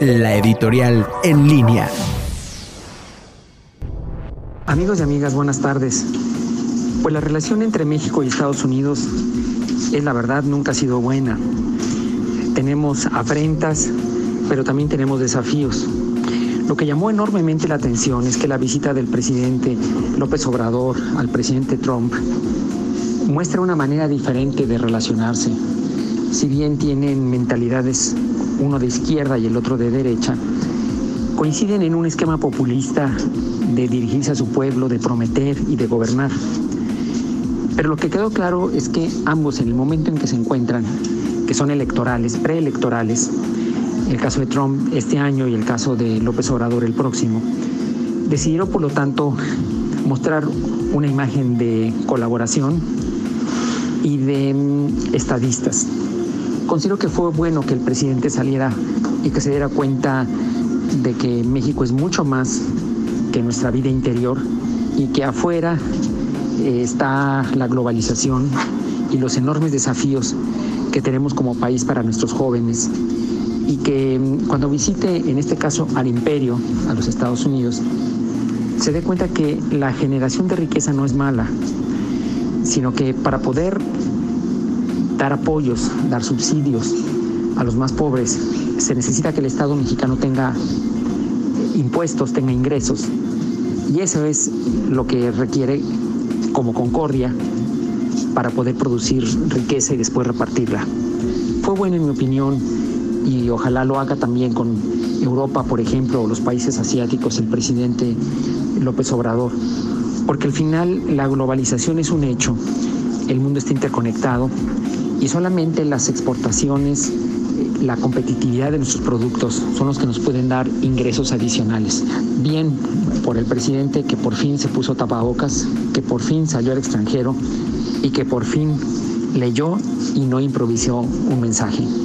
la editorial en línea. Amigos y amigas, buenas tardes. Pues la relación entre México y Estados Unidos es la verdad nunca ha sido buena. Tenemos afrentas, pero también tenemos desafíos. Lo que llamó enormemente la atención es que la visita del presidente López Obrador al presidente Trump muestra una manera diferente de relacionarse. Si bien tienen mentalidades uno de izquierda y el otro de derecha, coinciden en un esquema populista de dirigirse a su pueblo, de prometer y de gobernar. Pero lo que quedó claro es que ambos en el momento en que se encuentran, que son electorales, preelectorales, el caso de Trump este año y el caso de López Obrador el próximo, decidieron por lo tanto mostrar una imagen de colaboración y de mm, estadistas. Considero que fue bueno que el presidente saliera y que se diera cuenta de que México es mucho más que nuestra vida interior y que afuera eh, está la globalización y los enormes desafíos que tenemos como país para nuestros jóvenes. Y que mm, cuando visite en este caso al imperio, a los Estados Unidos, se dé cuenta que la generación de riqueza no es mala, sino que para poder dar apoyos, dar subsidios a los más pobres, se necesita que el Estado mexicano tenga impuestos, tenga ingresos. Y eso es lo que requiere como concordia para poder producir riqueza y después repartirla. Fue bueno en mi opinión y ojalá lo haga también con Europa, por ejemplo, o los países asiáticos, el presidente López Obrador, porque al final la globalización es un hecho, el mundo está interconectado y solamente las exportaciones, la competitividad de nuestros productos son los que nos pueden dar ingresos adicionales. Bien por el presidente que por fin se puso tapabocas, que por fin salió al extranjero y que por fin leyó y no improvisó un mensaje.